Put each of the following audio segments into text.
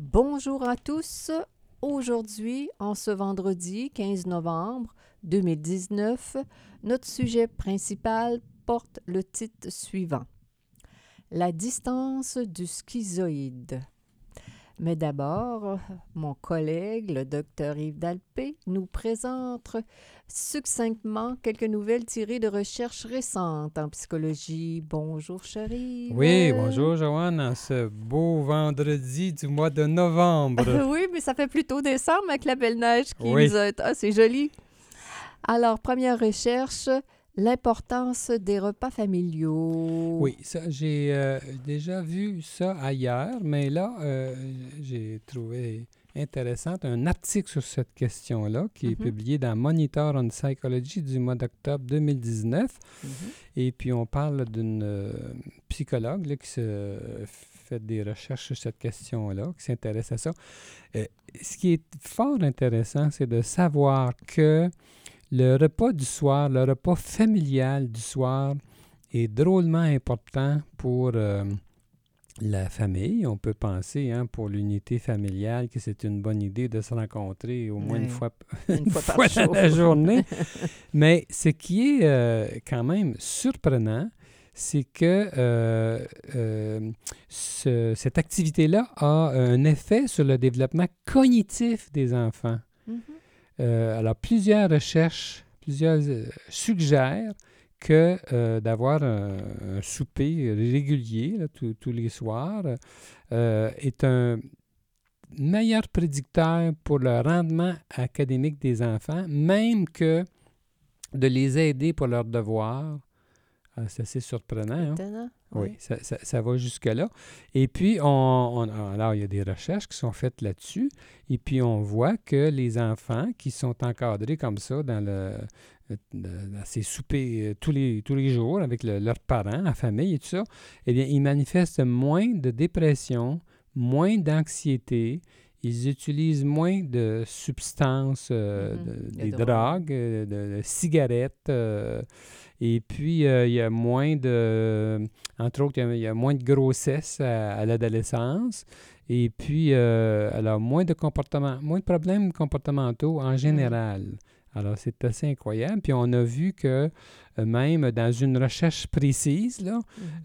Bonjour à tous. Aujourd'hui, en ce vendredi 15 novembre 2019, notre sujet principal porte le titre suivant La distance du schizoïde. Mais d'abord, mon collègue, le docteur Yves Dalpé, nous présente succinctement quelques nouvelles tirées de recherches récentes en psychologie. Bonjour, chérie. Oui, bonjour, Joanne, en ce beau vendredi du mois de novembre. oui, mais ça fait plutôt décembre avec la belle neige qui nous a... Ah, c'est joli. Alors, première recherche, L'importance des repas familiaux. Oui, ça, j'ai euh, déjà vu ça ailleurs, mais là, euh, j'ai trouvé intéressant un article sur cette question-là qui est mm-hmm. publié dans Monitor on Psychology du mois d'octobre 2019. Mm-hmm. Et puis, on parle d'une euh, psychologue qui se fait des recherches sur cette question-là, qui s'intéresse à ça. ce qui est fort intéressant, c'est de savoir que le repas du soir, le repas familial du soir est drôlement important pour euh, la famille. On peut penser, hein, pour l'unité familiale, que c'est une bonne idée de se rencontrer au moins une fois, une fois, dans la journée. Mais ce qui est euh, quand même surprenant, c'est que euh, cette activité-là a un effet sur le développement cognitif des enfants. Mm-hmm. Euh, alors, plusieurs recherches, plusieurs euh, suggèrent que euh, d'avoir un, souper régulier tous les soirs est un meilleur prédicteur pour le rendement académique des enfants, même que de les aider pour leurs devoirs. Ah, c'est assez surprenant. Hein? Oui, ça, ça, va jusque-là. Et puis, on, alors, il y a des recherches qui sont faites là-dessus. Et puis, on voit que les enfants qui sont encadrés comme ça dans, le, dans ces soupers euh, tous les, tous les jours avec leurs parents, la famille et tout ça, eh bien, ils manifestent moins de dépression, moins d'anxiété. Ils utilisent moins de substances, euh, mm-hmm. des drogues, euh, de, cigarettes. Et puis, euh, il y a moins de, entre autres, il y a, moins de grossesse à, l'adolescence. Et puis, euh, alors, moins de comportements, moins de problèmes comportementaux en général. Alors, c'est assez incroyable. Puis, on a vu que euh, même dans une recherche précise, là,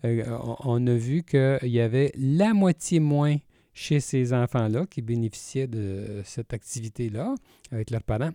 mm-hmm. on, on, a vu qu'il y avait la moitié moins chez ces enfants-là qui bénéficiaient de cette activité-là avec leurs parents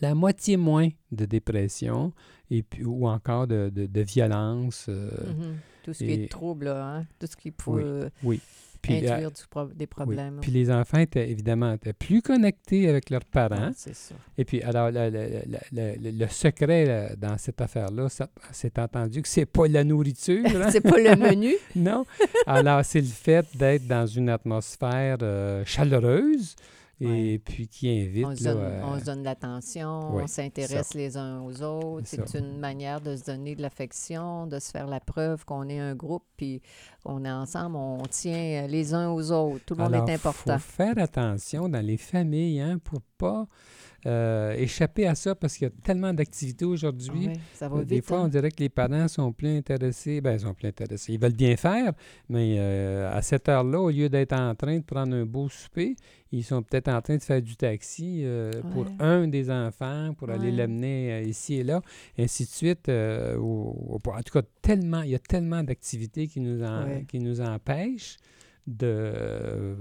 la moitié moins de dépression et puis, ou encore de, de, violence. Euh, mm-hmm. Tout ce qui est trouble, hein? tout ce qui peut oui, Puis, induire des problèmes. Puis les enfants étaient évidemment étaient plus connectés avec leurs parents. c'est ça. Et puis, alors, le, secret dans cette affaire-là, c'est entendu que c'est pas la nourriture. Hein? c'est pas le menu. non. Alors, c'est le fait d'être dans une atmosphère euh, chaleureuse et puis qui invite. On se donne, on se donne l'attention, on s'intéresse les uns aux autres. C'est une manière de se donner de l'affection, de se faire la preuve qu'on est un groupe, puis on est ensemble, on tient les uns aux autres. Tout le monde est important. Il faut faire attention dans les familles hein, pour pas euh, échapper à ça parce qu'il y a tellement d'activités aujourd'hui. euh, Des fois, on hein. dirait que les parents sont plus intéressés. Bien, ils sont plus intéressés. Ils veulent bien faire, mais euh, à cette heure-là, au lieu d'être en train de prendre un beau souper, ils sont peut-être en train de faire du taxi pour un des enfants, pour aller l'amener ici et là, ainsi de suite. en tout cas, tellement, il y a tellement d'activités qui, nous qui nous empêchent de,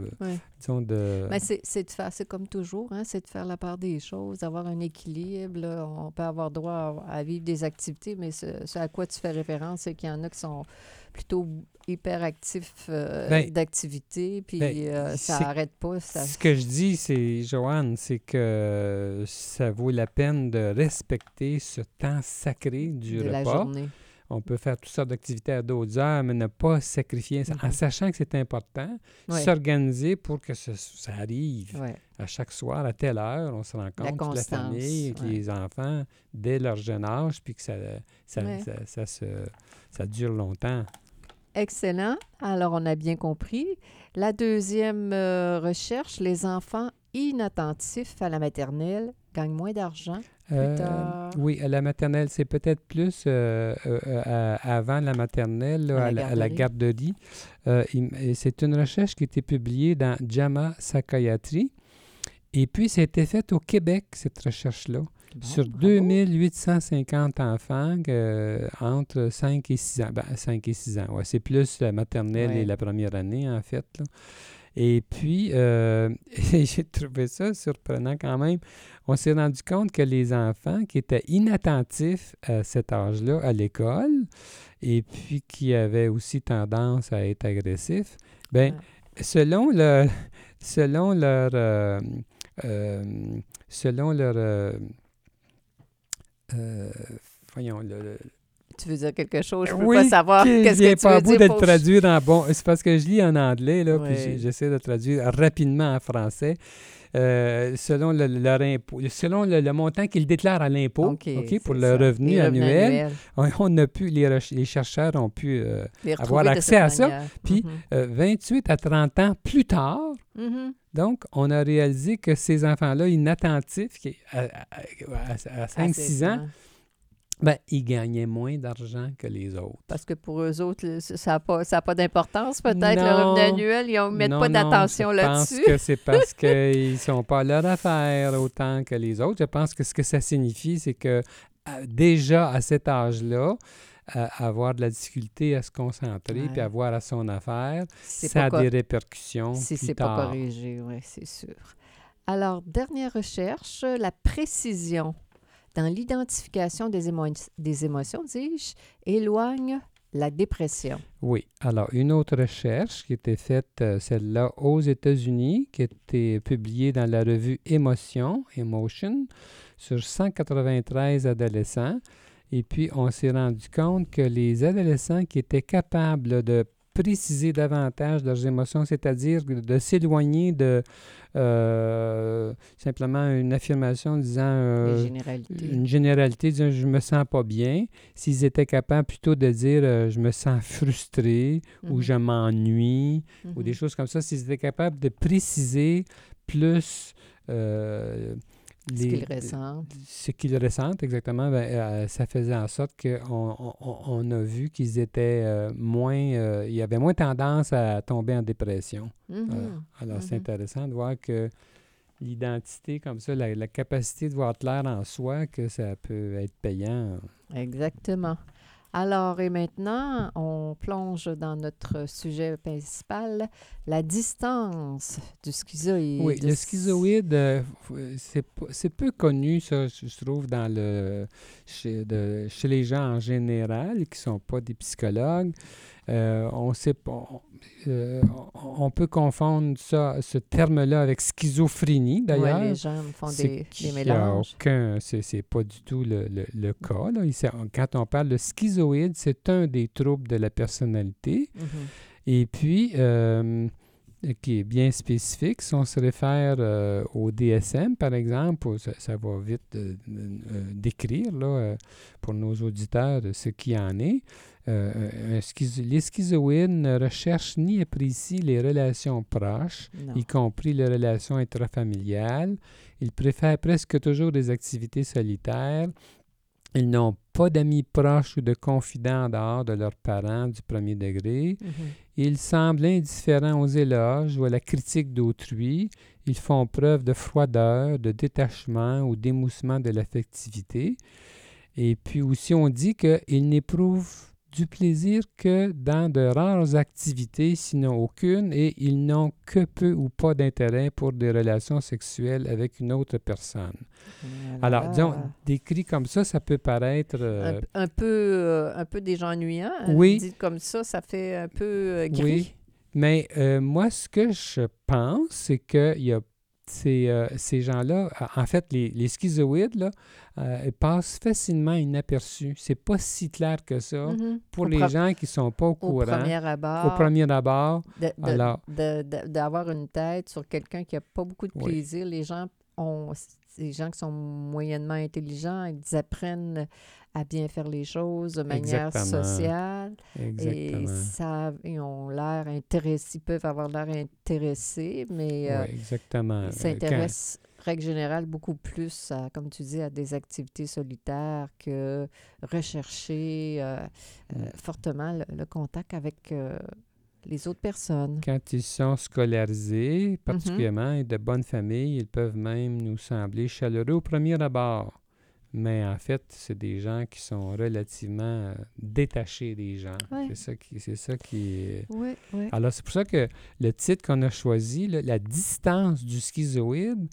disons de... Mais c'est de faire, c'est comme toujours, hein, c'est de faire la part des choses, d'avoir un équilibre. On peut avoir droit à, vivre des activités, mais ce, à quoi tu fais référence, c'est qu'il y en a qui sont plutôt hyperactifs euh, ben, d'activité, puis ben, euh, ça n'arrête pas. Ce que je dis, c'est, Joanne, c'est que ça vaut la peine de respecter ce temps sacré du de repas. La journée on peut faire toutes sortes d'activités à d'autres heures, mais ne pas sacrifier, en Mhm. sachant que c'est important, Ouais. s'organiser pour que ce- ça arrive Ouais. à chaque soir, à telle heure, on se rencontre, toute la famille, ouais. les enfants, dès leur jeune âge, puis que ça, ça, ça, ça se, ça dure longtemps. Excellent. Alors, on a bien compris. La deuxième euh, recherche, les enfants inattentifs à la maternelle gagnent moins d'argent. Euh, oui, à la maternelle, c'est peut-être plus euh, euh, avant la maternelle, là, À la à la garderie. c'est une recherche qui a été publiée dans JAMA Psychiatry. Et puis, ça a été fait au Québec, cette recherche-là, Bon, sur bravo. 2850 enfants entre 5 et 6 ans. Ben, 5 et 6 ans, ouais. C'est plus la maternelle Ouais. et la première année, en fait. là. Et puis, j'ai trouvé ça surprenant quand même. On s'est rendu compte que les enfants qui étaient inattentifs à cet âge-là à l'école et puis qui avaient aussi tendance à être agressifs, ben, selon leur, selon leur, euh, euh, selon leur, euh, voyons, le, le- Tu veux dire quelque chose? Je peux Oui, pas savoir que qu'est-ce que tu pas veux bout dire. le je- traduire en bon. C'est parce que je lis en anglais, là, puis j'essaie de traduire rapidement en français. Euh, selon le, leur impôt, selon le, le montant qu'ils déclarent à l'impôt, pour le ça. revenu annuel, annuels. on, on a pu, les, chercheurs ont pu, euh, avoir accès à ça, puis Mhm. euh, 28 à 30 ans plus tard, Mhm. donc, on a réalisé que ces enfants-là, inattentifs, à, Ah, 5-6 c'est ans. Ben, ils gagnaient moins d'argent que les autres. Parce que pour eux autres, ça n'a pas, ça a pas d'importance, peut-être, le revenu annuel. Ils ne mettent Non, pas d'attention Je là-dessus. pense que c'est parce qu'ils ne sont pas à leur affaire autant que les autres. Je pense que ce que ça signifie, c'est que euh, déjà à cet âge-là, euh, avoir de la difficulté à se concentrer Ouais. puis avoir à son affaire, ça a des répercussions Si c'est pas corrigé, oui, c'est sûr. Alors, dernière recherche, la précision dans l'identification des, émo- des émotions, dis-je, éloigne la dépression. Oui. Alors, une autre recherche qui était faite, euh, celle-là, aux États-Unis, qui été publiée dans la revue Émotion, Emotion, sur 193 adolescents. Et puis, on s'est rendu compte que les adolescents qui étaient capables de préciser davantage leurs émotions, c'est-à-dire de s'éloigner de euh, simplement une affirmation disant euh, une généralité disant je me sens pas bien, s'ils étaient capables plutôt de dire euh, je me sens frustré ou Mhm. je m'ennuie ou des Mhm. choses comme ça, s'ils étaient capables de préciser plus Ce qu'ils ressentent. ce qu'ils ressentent exactement, ben, euh, ça faisait en sorte qu'on on, on- a vu qu'ils étaient euh, moins, euh, il y avait moins tendance à tomber en dépression. Mhm. Euh, alors, c'est Mhm. intéressant de voir que l'identité comme ça, la, la capacité de voir clair en soi, que ça peut être payant. Exactement. Alors, et maintenant, on plonge dans notre sujet principal, la distance du schizoïde. Oui, le schizoïde, euh, f- c'est peu connu, ça, je trouve, chez, chez les gens en général qui ne sont pas des psychologues. Euh, on sait pas. on- euh, on, peut confondre ça, ce terme-là avec schizophrénie, d'ailleurs. les gens font des, des mélanges. c'est, pas du tout le, le- le cas. Là. Il s'est- quand on parle de schizoïde, c'est un des troubles de la personnalité. Mhm. Et puis, euh, qui est bien spécifique, si on se réfère au DSM, par exemple, ça, ça va vite décrire là, pour nos auditeurs ce qui en est. Euh, schizo- les schizoïdes ne recherchent ni apprécient les relations proches, Non. y compris les relations intrafamiliales. Ils préfèrent presque toujours des activités solitaires. Ils n'ont pas d'amis proches ou de confidents en dehors de leurs parents du premier degré. Mhm. Ils semblent indifférents aux éloges ou à la critique d'autrui. Ils font preuve de froideur, de détachement ou d'émoussement de l'affectivité. Et puis aussi, on dit qu'ils n'éprouvent du plaisir que dans de rares activités, sinon aucune, et ils n'ont que peu ou pas d'intérêt pour des relations sexuelles avec une autre personne. Alors, disons, décrit comme ça, ça peut paraître... un, euh, un peu, euh, un peu des gens ennuyants. hein, Oui. Dit comme ça, ça fait un peu euh, gris. Oui, mais euh, moi, ce que je pense, c'est qu'il y a euh, ces gens-là, en fait, les, les schizoïdes, là, euh, passent facilement inaperçus. C'est pas si clair que ça Mhm. pour Au les gens qui sont pas au Au courant. premier abord, Au premier abord. d'avoir une tête sur quelqu'un qui n'a pas beaucoup de Oui. plaisir. Les gens ont, les gens qui sont moyennement intelligents, ils apprennent à bien faire les choses de manière Exactement. sociale et exactement. ça, ils ont l'air intéressés, ils peuvent avoir l'air intéressés, mais euh, ils Euh, quand- s'intéressent, règle générale, beaucoup plus, à, comme tu dis, à des activités solitaires que rechercher euh, euh, Mm. fortement le, le contact avec les autres personnes. Quand ils sont scolarisés, Mhm. particulièrement, et de bonnes familles, ils peuvent même nous sembler chaleureux au premier abord. Mais en fait, c'est des gens qui sont relativement euh, détachés des gens. Ouais. C'est ça qui, c'est ça qui est- Oui, oui. Alors, c'est pour ça que le titre qu'on a choisi, là, la distance du schizoïde,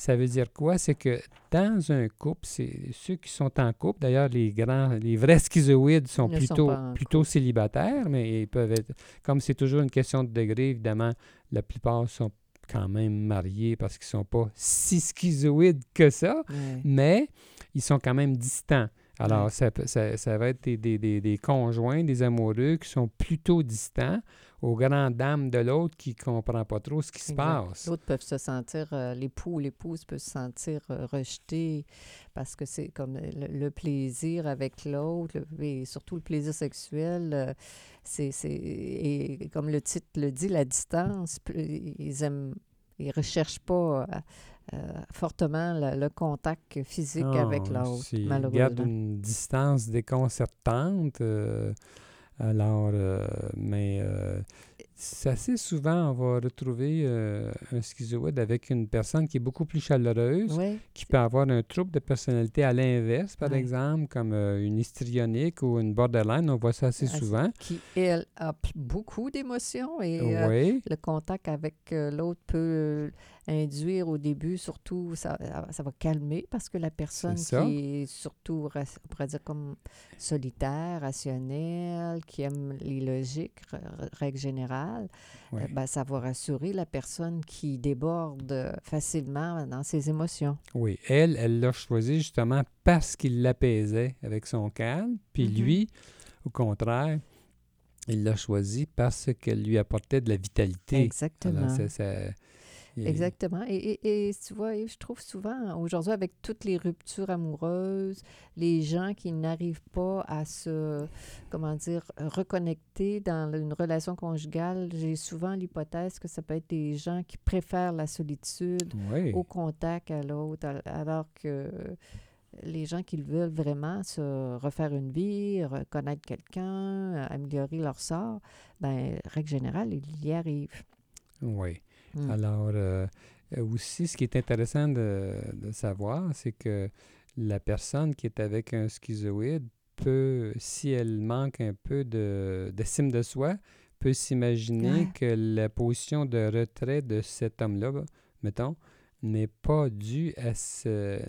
ça veut dire quoi? C'est que dans un couple, c'est ceux qui sont en couple, d'ailleurs, les grands, les vrais schizoïdes sont Ils ne sont plutôt, plutôt célibataires, mais ils peuvent être, comme c'est toujours une question de degré, évidemment, la plupart sont quand même mariés parce qu'ils ne sont pas si schizoïdes que ça mais ils sont quand même distants. Alors, ça, ça, ça va être des, des- des- des conjoints, des amoureux qui sont plutôt distants, aux grandes dames de l'autre qui ne comprend pas trop ce qui se Exact. passe. L'autre peuvent se sentir, euh, l'époux ou l'épouse peut se sentir euh, rejeté parce que c'est comme le, le plaisir avec l'autre, et surtout le plaisir sexuel, euh, c'est, et comme le titre le dit, la distance, ils aiment, ils recherchent pas euh, euh, fortement le, le contact physique avec Ah, l'autre, s'ils malheureusement. gardent une distance déconcertante. euh, alors, euh, mais euh, c'est assez souvent, on va retrouver euh, un schizoïde avec une personne qui est beaucoup plus chaleureuse, Oui, qui peut avoir un trouble de personnalité à l'inverse, par exemple, comme euh, une histrionique ou une borderline. On voit ça assez souvent. qui, elle, a beaucoup d'émotions et euh, le contact avec euh, l'autre peut euh, induire au début, surtout, ça, ça va calmer parce que la personne qui est surtout, on pourrait dire comme solitaire, rationnelle, qui aime les logiques, règle générale, oui. euh, ben, ça va rassurer la personne qui déborde facilement dans ses émotions. oui. Elle, elle l'a choisi justement parce qu'il l'apaisait avec son calme. Puis Mhm. lui, au contraire, il l'a choisi parce qu'elle lui apportait de la vitalité. Exactement. Alors, Exactement. Et, et, et tu vois, je trouve souvent, aujourd'hui, avec toutes les ruptures amoureuses, les gens qui n'arrivent pas à se, comment dire, reconnecter dans une relation conjugale, j'ai souvent l'hypothèse que ça peut être des gens qui préfèrent la solitude Oui, au contact à l'autre, al- alors que les gens qui veulent vraiment se refaire une vie, reconnaître quelqu'un, améliorer leur sort, ben, règle générale, ils y arrivent. oui. Mm. Alors, euh, euh, aussi, ce qui est intéressant de, de savoir, c'est que la personne qui est avec un schizoïde peut, si elle manque un peu de- d'estime de, soi, peut s'imaginer Ouais. que la position de retrait de cet homme-là, mettons, n'est pas due à ce...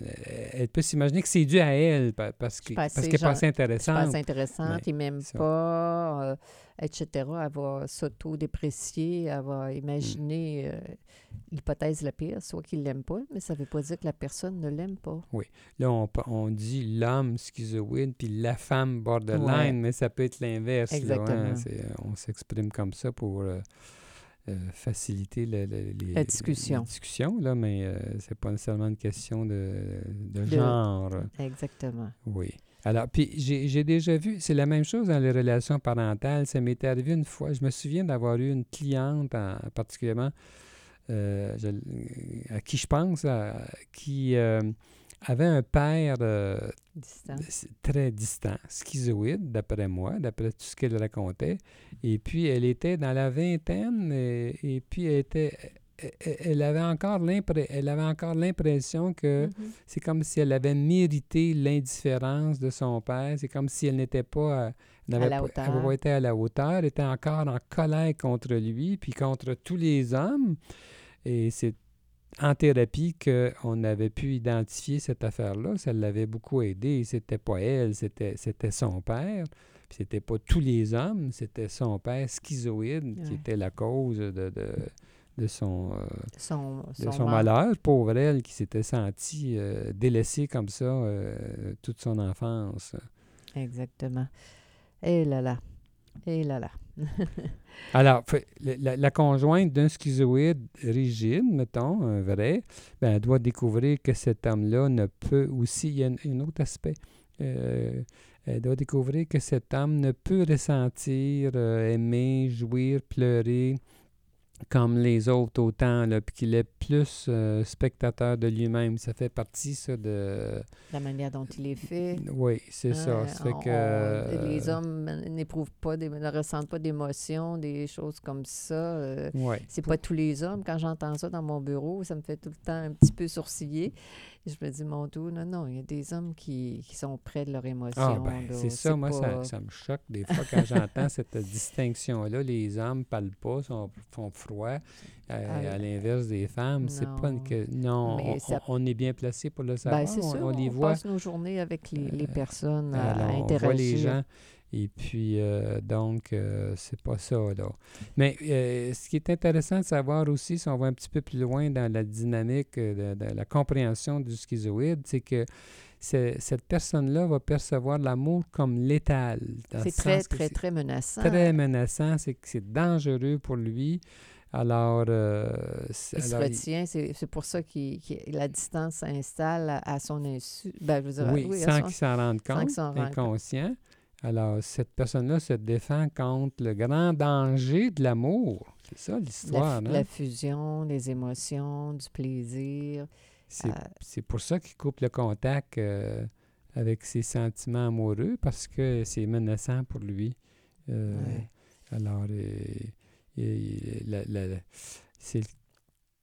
Elle peut s'imaginer que c'est dû à elle pa- parce que- suis pas parce qu'elle n'est pas assez C'est pas intéressante. assez intéressante, Mais il m'aime ça. pas, euh, etc. Elle va s'auto-déprécier, elle va imaginer euh, l'hypothèse la pire, soit qu'il l'aime pas, mais ça veut pas dire que la personne ne l'aime pas. Là, on, on dit l'homme schizoïde puis la femme borderline, Ouais. mais ça peut être l'inverse. là, hein. Exactement. C'est- on s'exprime comme ça pour euh, euh, faciliter le- le- les, La discussion. la discussion, là, mais euh, c'est pas nécessairement une question de, de genre. Exactement. Oui. Alors, puis j'ai j'ai déjà vu, c'est la même chose dans les relations parentales. Ça m'est arrivé une fois. Je me souviens d'avoir eu une cliente, en- particulièrement, euh, je- à qui je pense, à- qui euh, avait un père euh, Distant. très distant, schizoïde, d'après moi, d'après tout ce qu'elle racontait. Et puis, elle était dans la vingtaine et, et puis elle était... elle- Elle avait encore l'impre- elle avait encore l'impression que Mhm. c'est comme si elle avait mérité l'indifférence de son père. C'est comme si elle n'était pas, euh, n'avait la pas, pas été à la hauteur, elle était encore en colère contre lui, puis contre tous les hommes. Et c'est en thérapie qu'on avait pu identifier cette affaire-là. Ça l'avait beaucoup aidé. C'était pas elle, c'était, c'était son père. Puis c'était pas tous les hommes, c'était son père schizoïde qui était la cause de, de, de son, euh, Son, de son son mal- malheur. Pauvre elle qui s'était sentie euh, délaissée comme ça euh, toute son enfance. Exactement. Et là là. Et là là. Alors, la, conjointe d'un schizoïde rigide, mettons, un vrai, ben, elle doit découvrir que cet homme-là ne peut aussi, il y a un, autre aspect, euh, elle doit découvrir que cet homme ne peut ressentir, euh, aimer, jouir, pleurer comme les autres autant, là, puis qu'il est plus euh, spectateur de lui-même. Ça fait partie, ça, de... La manière dont il est fait. Oui, c'est ça. Fait que... les hommes n'éprouvent pas, des- ne ressentent pas d'émotions, des choses comme ça. euh, Oui. c'est pas tous les hommes. Quand j'entends ça dans mon bureau, ça me fait tout le temps un petit peu sourciller. Je me dis, mon doux, non, non, il y a des hommes qui, qui sont près de leurs émotions. Ah, ben, c'est ça, moi, ça, pas- ça me choque des fois quand j'entends cette distinction-là. Les hommes parlent pas, sont, font froid, euh, Ah, à l'inverse des femmes. C'est pas une que. Non, on, ça- on- est bien placé pour le savoir. Ben, c'est on, sûr, on on, les voit. passe nos journées avec les, les Euh, personnes à, à Alors, on interagir. voit les gens. Et puis, euh, donc, euh, c'est pas ça, là. Mais euh, ce qui est intéressant de savoir aussi, si on va un petit peu plus loin dans la dynamique euh, de, de la compréhension du schizoïde, c'est que cette personne-là va percevoir l'amour comme létal. C'est très, très, très menaçant. très menaçant, c'est que c'est dangereux pour lui. Alors, euh, c'est- Il se alors, retient, c'est c'est pour ça que la distance s'installe à, à son insu. Ben, je veux dire, oui, sans son- qu'il s'en rende compte, rende compte. Alors, cette personne-là se défend contre le grand danger de l'amour. C'est ça la, l'histoire, fu- hein? la fusion, les émotions, du plaisir. C'est euh, c'est pour ça qu'il coupe le contact euh, avec ses sentiments amoureux, parce que c'est menaçant pour lui. Euh, Ouais. Alors, il- la- la- la- c'est-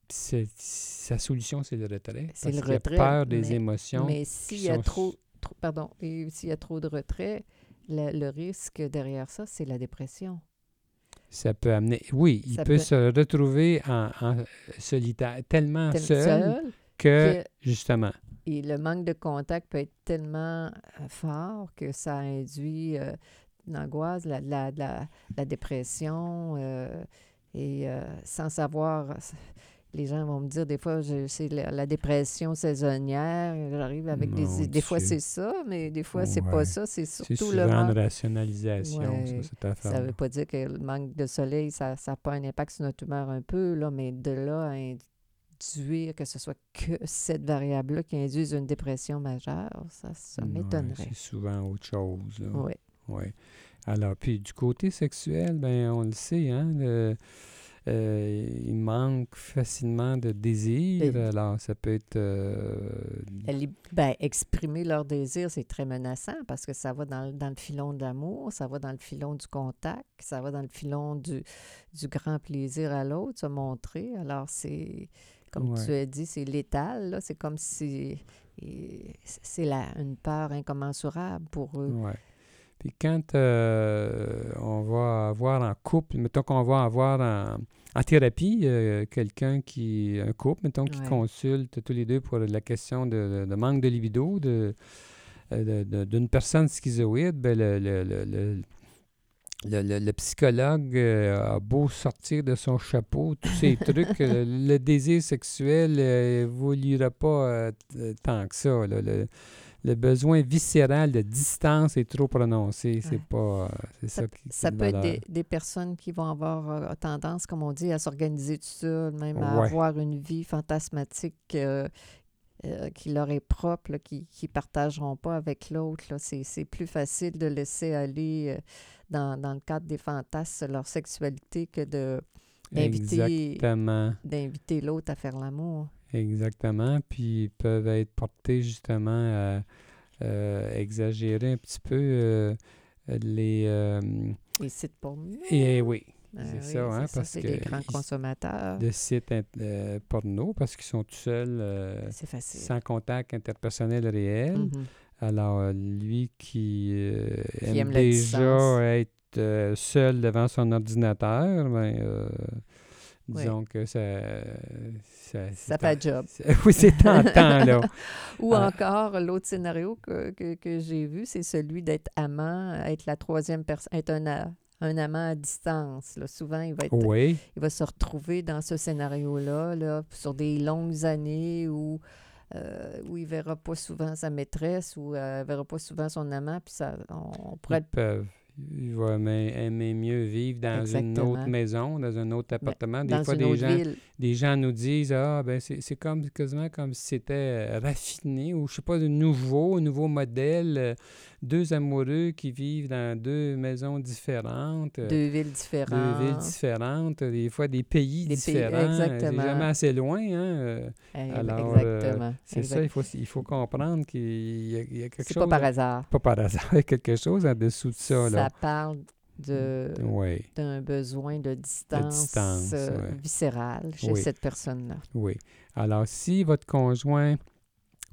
sa solution, c'est le retrait. C'est le qu'il a retrait, peur des mais- émotions. mais s'il y a sont trop, trop- pardon, et s'il y a trop de retrait, le, le risque derrière ça, c'est la dépression. Ça peut amener. Oui, il peut, peut- se retrouver en, en solitaire, tellement Tel- seul, seul, que, que- justement. et le manque de contact peut être tellement euh, fort que ça induit euh, l'angoisse, la, la, la, la dépression, euh, et euh, sans savoir, les gens vont me dire des fois, c'est la, la dépression saisonnière, j'arrive avec des... Des fois Dieu. c'est ça, mais des fois c'est Ouais. pas ça, c'est surtout le une manque. rationalisation, Ouais. ça. Ça veut pas dire que le manque de soleil, ça n'a pas un impact sur notre humeur un peu, là, mais de là à induire que ce soit que cette variable-là qui induise une dépression majeure, ça, ça m'étonnerait. C'est souvent autre chose. Oui. Alors, puis du côté sexuel, ben on le sait, hein, le- euh, il manque facilement de désir. Et- Alors, ça peut être... euh, Elle- ben, exprimer leur désir, c'est très menaçant parce que ça va dans, le- dans le filon de l'amour, ça va dans le filon du contact, ça va dans le filon du, du grand plaisir à l'autre, se montrer. Alors, c'est, comme Ouais. tu as dit, c'est létal. là. C'est comme si c'est la, une peur incommensurable pour eux. ouais. Puis quand euh, on va avoir en couple, mettons qu'on va avoir en, en thérapie euh, quelqu'un qui, un couple, mettons, qui Ouais. consulte tous les deux pour la question de, de manque de libido, de, euh, d'une personne schizoïde, ben le, le, le, le- le- le- le psychologue euh, a beau sortir de son chapeau tous ces trucs, le désir sexuel ne évoluera pas euh, tant que ça. là. Le, besoin viscéral de distance est trop prononcé. C'est Ouais. pas. euh, c'est ça, Ça, qui ça peut être des, des personnes qui vont avoir euh, tendance, comme on dit, à s'organiser tout seul, même à Ouais. avoir une vie fantasmatique euh, euh, qui leur est propre, là, qui ne partageront pas avec l'autre. C'est plus facile de laisser aller dans, dans le cadre des fantasmes leur sexualité que de d'inviter l'autre à faire l'amour. Exactement. Puis ils peuvent être portés justement à euh, exagérer un petit peu euh, les. euh, Les sites porno. et oui, Ah c'est oui, ça, hein, c'est parce c'est que des grands consommateurs. de sites euh, porno parce qu'ils sont tout seuls, euh, facile. sans contact interpersonnel réel. Mhm. Alors, lui qui, euh, aime, déjà être seul devant son ordinateur, ben, disons que ça... Ça, Ça fait job. c'est- Oui, c'est tentant, là. Ou Ah. encore, l'autre scénario que, que, que j'ai vu, c'est celui d'être amant, être la troisième personne, être un un amant à distance. Là. Souvent, il va, être, Oui, il va se retrouver dans ce scénario-là, là, sur des longues années où, euh, où il ne verra pas souvent sa maîtresse ou euh, il ne verra pas souvent son amant. Puis ça, on, on pourrait ils peuvent. Ils vont aimer, mieux vivre dans une autre maison, dans un autre appartement. Des dans fois, des gens, ville. des gens nous disent Ah, ben c'est c'est comme quasiment comme si c'était euh, raffiné ou je sais pas, de nouveau, un nouveau modèle. euh, deux amoureux qui vivent dans deux maisons différentes. euh, Deux villes différentes. deux villes différentes, des fois des pays Des différents. exactement. C'est jamais assez loin. Hein? Eh, alors, euh, exactement. c'est ça, il faut, il faut comprendre qu'il y, a- il y a quelque C'est chose. pas par hasard. pas par hasard, il y a quelque chose en dessous de ça. Ça là. Parle de Oui, d'un besoin de distance, distance, euh, viscérale chez Oui. cette personne-là. oui. Alors, si votre conjoint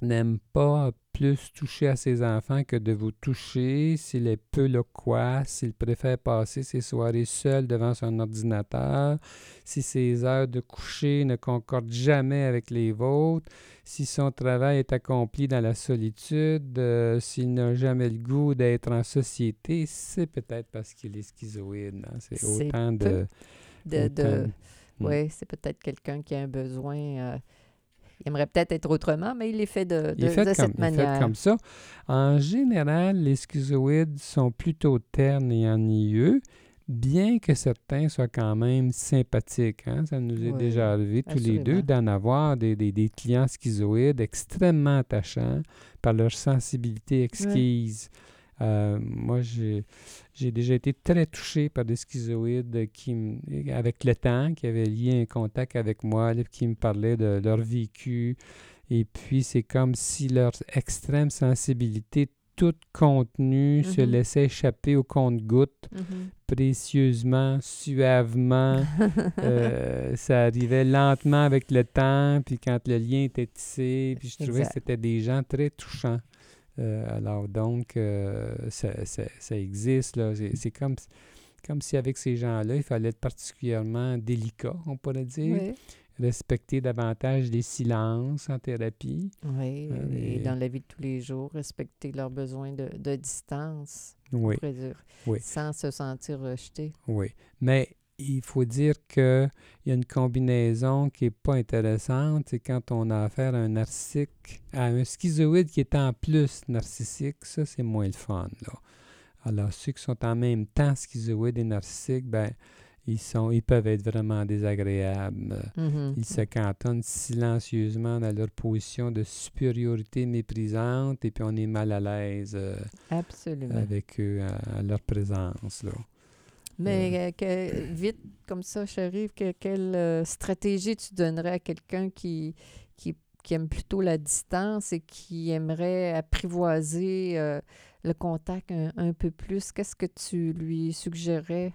n'aime pas plus toucher à ses enfants que de vous toucher, s'il est peu loquace, s'il préfère passer ses soirées seul devant son ordinateur, si ses heures de coucher ne concordent jamais avec les vôtres, si son travail est accompli dans la solitude, euh, s'il n'a jamais le goût d'être en société, c'est peut-être parce qu'il est schizoïde. hein. C'est autant de... De, de, Mm. Oui, c'est peut-être quelqu'un qui a un besoin. euh, il aimerait peut-être être autrement, mais il est fait de, Il est de- fait de comme, cette il est fait manière. comme ça. En général, les schizoïdes sont plutôt ternes et ennuyeux, bien que certains soient quand même sympathiques. hein. Ça nous est Oui, déjà arrivé tous les deux d'en avoir des, des- des clients schizoïdes extrêmement attachants par leur sensibilité exquise. Euh, moi, j'ai j'ai déjà été très touché par des schizoïdes qui, avec le temps, qui avaient lié un contact avec moi, qui me parlaient de leur vécu. Et puis, c'est comme si leur extrême sensibilité, toute contenue, se Mhm. laissait échapper au compte-gouttes, Mhm. précieusement, suavement. Euh, ça arrivait lentement avec le temps, puis quand le lien était tissé, puis je trouvais Exact. que c'était des gens très touchants. Euh, alors donc, euh, ça, ça- ça existe, là. C'est, comme, comme si avec ces gens-là, il fallait être particulièrement délicat, on pourrait dire. Oui, Respecter davantage les silences en thérapie. oui. Euh, et et- dans la vie de tous les jours, respecter leurs besoins de, de distance, Oui. on pourrait dire, Oui. sans se sentir rejeté. Oui, mais il faut dire qu'il y a une combinaison qui n'est pas intéressante. C'est quand on a affaire à un narcissique, à un schizoïde qui est en plus narcissique, ça, c'est moins le fun. Là. Alors, ceux qui sont en même temps schizoïdes et narcissiques, ben, ils, sont, ils peuvent être vraiment désagréables. Mhm. Ils se cantonnent silencieusement dans leur position de supériorité méprisante et puis on est mal à l'aise euh, avec eux, à, à leur présence. Là. Mais euh, que- vite, comme ça, chérie, que, quelle euh, stratégie tu donnerais à quelqu'un qui, qui, qui aime plutôt la distance et qui aimerait apprivoiser euh, le contact un, un peu plus? Qu'est-ce que tu lui suggérais?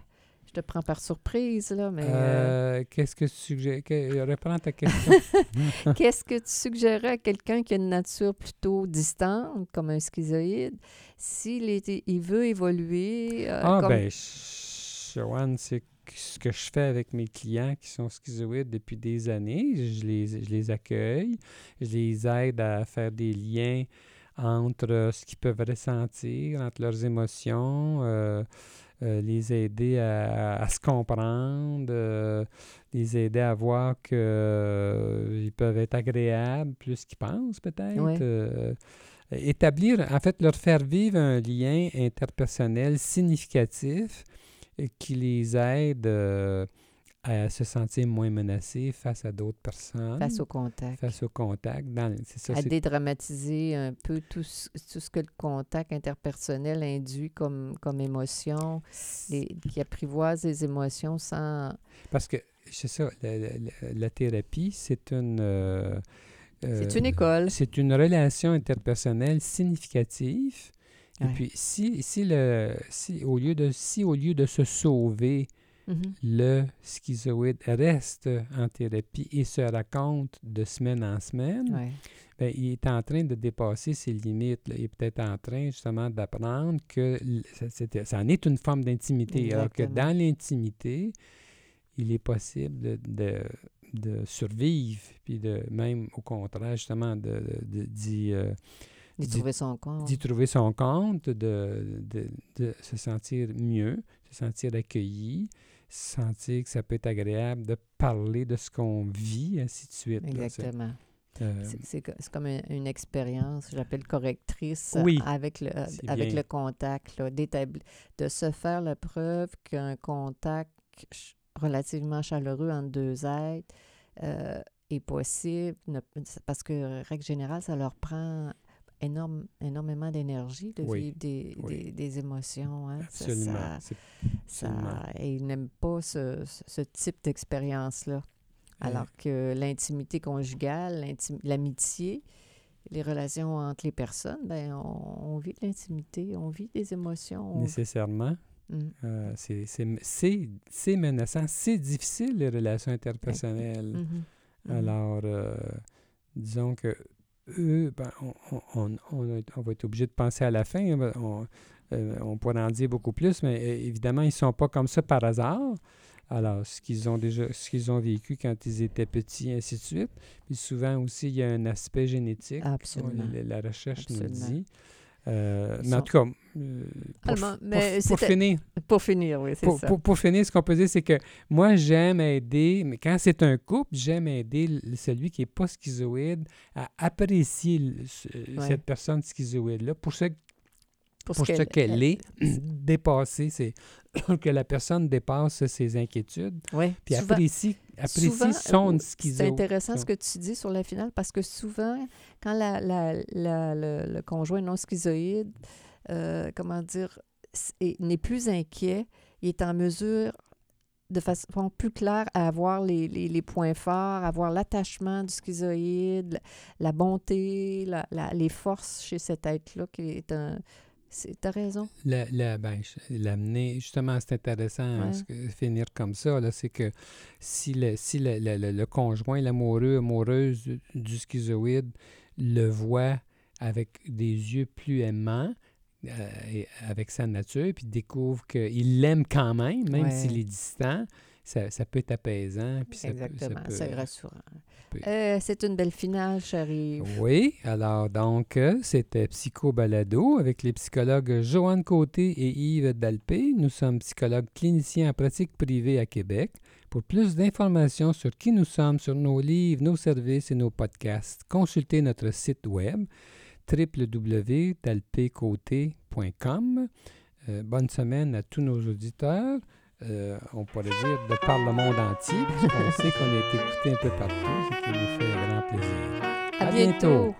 Je te prends par surprise, là, mais euh, Euh, Qu'est-ce que tu suggères? Que, reprends ta question. qu'est-ce que tu suggérais à quelqu'un qui a une nature plutôt distante, comme un schizoïde, s'il est- il veut évoluer? euh, ah, comme- ben, Joanne, c'est ce que je fais avec mes clients qui sont schizoïdes depuis des années. Je les, je les accueille, je les aide à faire des liens entre ce qu'ils peuvent ressentir, entre leurs émotions, euh, euh, les aider à, à se comprendre, euh, les aider à voir qu'ils peuvent être agréables plus qu'ils pensent peut-être. Ouais. établir, en fait, leur faire vivre un lien interpersonnel significatif qui les aide euh, à se sentir moins menacés face à d'autres personnes, face au contact. face au contact. Dans, c'est ça, à dédramatiser un peu tout ce, tout ce que le contact interpersonnel induit comme, comme émotion, les- qui apprivoise les émotions sans... Parce que, c'est ça, la, la- la- la thérapie, c'est une... euh, C'est euh, une école. C'est une relation interpersonnelle significative. Et Ouais. puis, si, si, le, si, au lieu de, si au lieu de se sauver, Mhm. le schizoïde reste en thérapie et se raconte de semaine en semaine, Ouais. ben, il est en train de dépasser ses limites. là. Il est peut-être en train justement d'apprendre que ça, c'était- ça en est une forme d'intimité. Alors que dans l'intimité, il est possible de, de, de survivre, puis de même au contraire, justement, de, de- d'y, euh, D'y trouver son compte. D'y trouver son compte, de, de, de, se sentir mieux, se sentir accueilli, sentir que ça peut être agréable de parler de ce qu'on vit, ainsi de suite. Exactement. Euh, c'est comme une, expérience, j'appelle correctrice, avec, le, avec le contact, là, de se faire la preuve qu'un contact relativement chaleureux entre deux êtres euh, est possible, parce que, règle générale, ça leur prend énorme, énormément d'énergie de vivre des, des, émotions. Hein. Absolument. Ça, et ils n'aiment pas ce, ce type d'expérience-là. Alors que l'intimité conjugale, l'amitié, les relations entre les personnes, ben on, vit de l'intimité, on vit des émotions. Nécessairement. Mm. Euh, c'est menaçant, c'est difficile les relations interpersonnelles. Mm-hmm. Mm-hmm. Alors, euh, disons que eux, ben, on, on, va être obligé de penser à la fin. On, euh, on pourrait en dire beaucoup plus, mais évidemment, ils ne sont pas comme ça par hasard. Alors, ce qu'ils ont déjà, ce qu'ils ont vécu quand ils étaient petits, ainsi de suite. Puis souvent aussi, il y a un aspect génétique. Absolument. La, recherche nous dit. Euh, mais en tout cas, euh, pour, finir. Pour finir, oui, c'est ça. Pour, finir, ce qu'on peut dire, c'est que moi, j'aime aider, mais quand c'est un couple, j'aime aider celui qui n'est pas schizoïde à apprécier cette personne schizoïde-là pour ce pour, ce qu'elle est, dépasser, c'est que la personne dépasse ses inquiétudes, oui, puis apprécie, apprécie son schizo. C'est intéressant ce que tu dis sur la finale, parce que souvent, quand la, la, le, conjoint non schizoïde, euh, comment dire, n'est plus inquiet, il est en mesure de façon plus claire à avoir les, les, les points forts, avoir l'attachement du schizoïde, la, bonté, la, les forces chez cet être-là qui est un, tu as raison. La, ben, l'amener, justement, c'est intéressant de finir comme ça. c'est que si, le, si le, le, conjoint, l'amoureux, amoureuse du, schizoïde le voit avec des yeux plus aimants, euh, avec sa nature, puis découvre qu'il l'aime quand même, même s'il est distant, ça, ça, peut être apaisant. Puis Exactement, c'est rassurant. Euh, c'est une belle finale, chérie. Oui, alors donc, euh, c'était Psycho Balado avec les psychologues Joanne Côté et Yves Dalpé. Nous sommes psychologues cliniciens en pratique privée à Québec. Pour plus d'informations sur qui nous sommes, sur nos livres, nos services et nos podcasts, consultez notre site web www.dalpécôté.com. Euh, bonne semaine à tous nos auditeurs. Euh, on pourrait dire, de par le monde entier, puisqu'on sait qu'on été écouté un peu partout, ce qui nous fait grand plaisir. À, bientôt.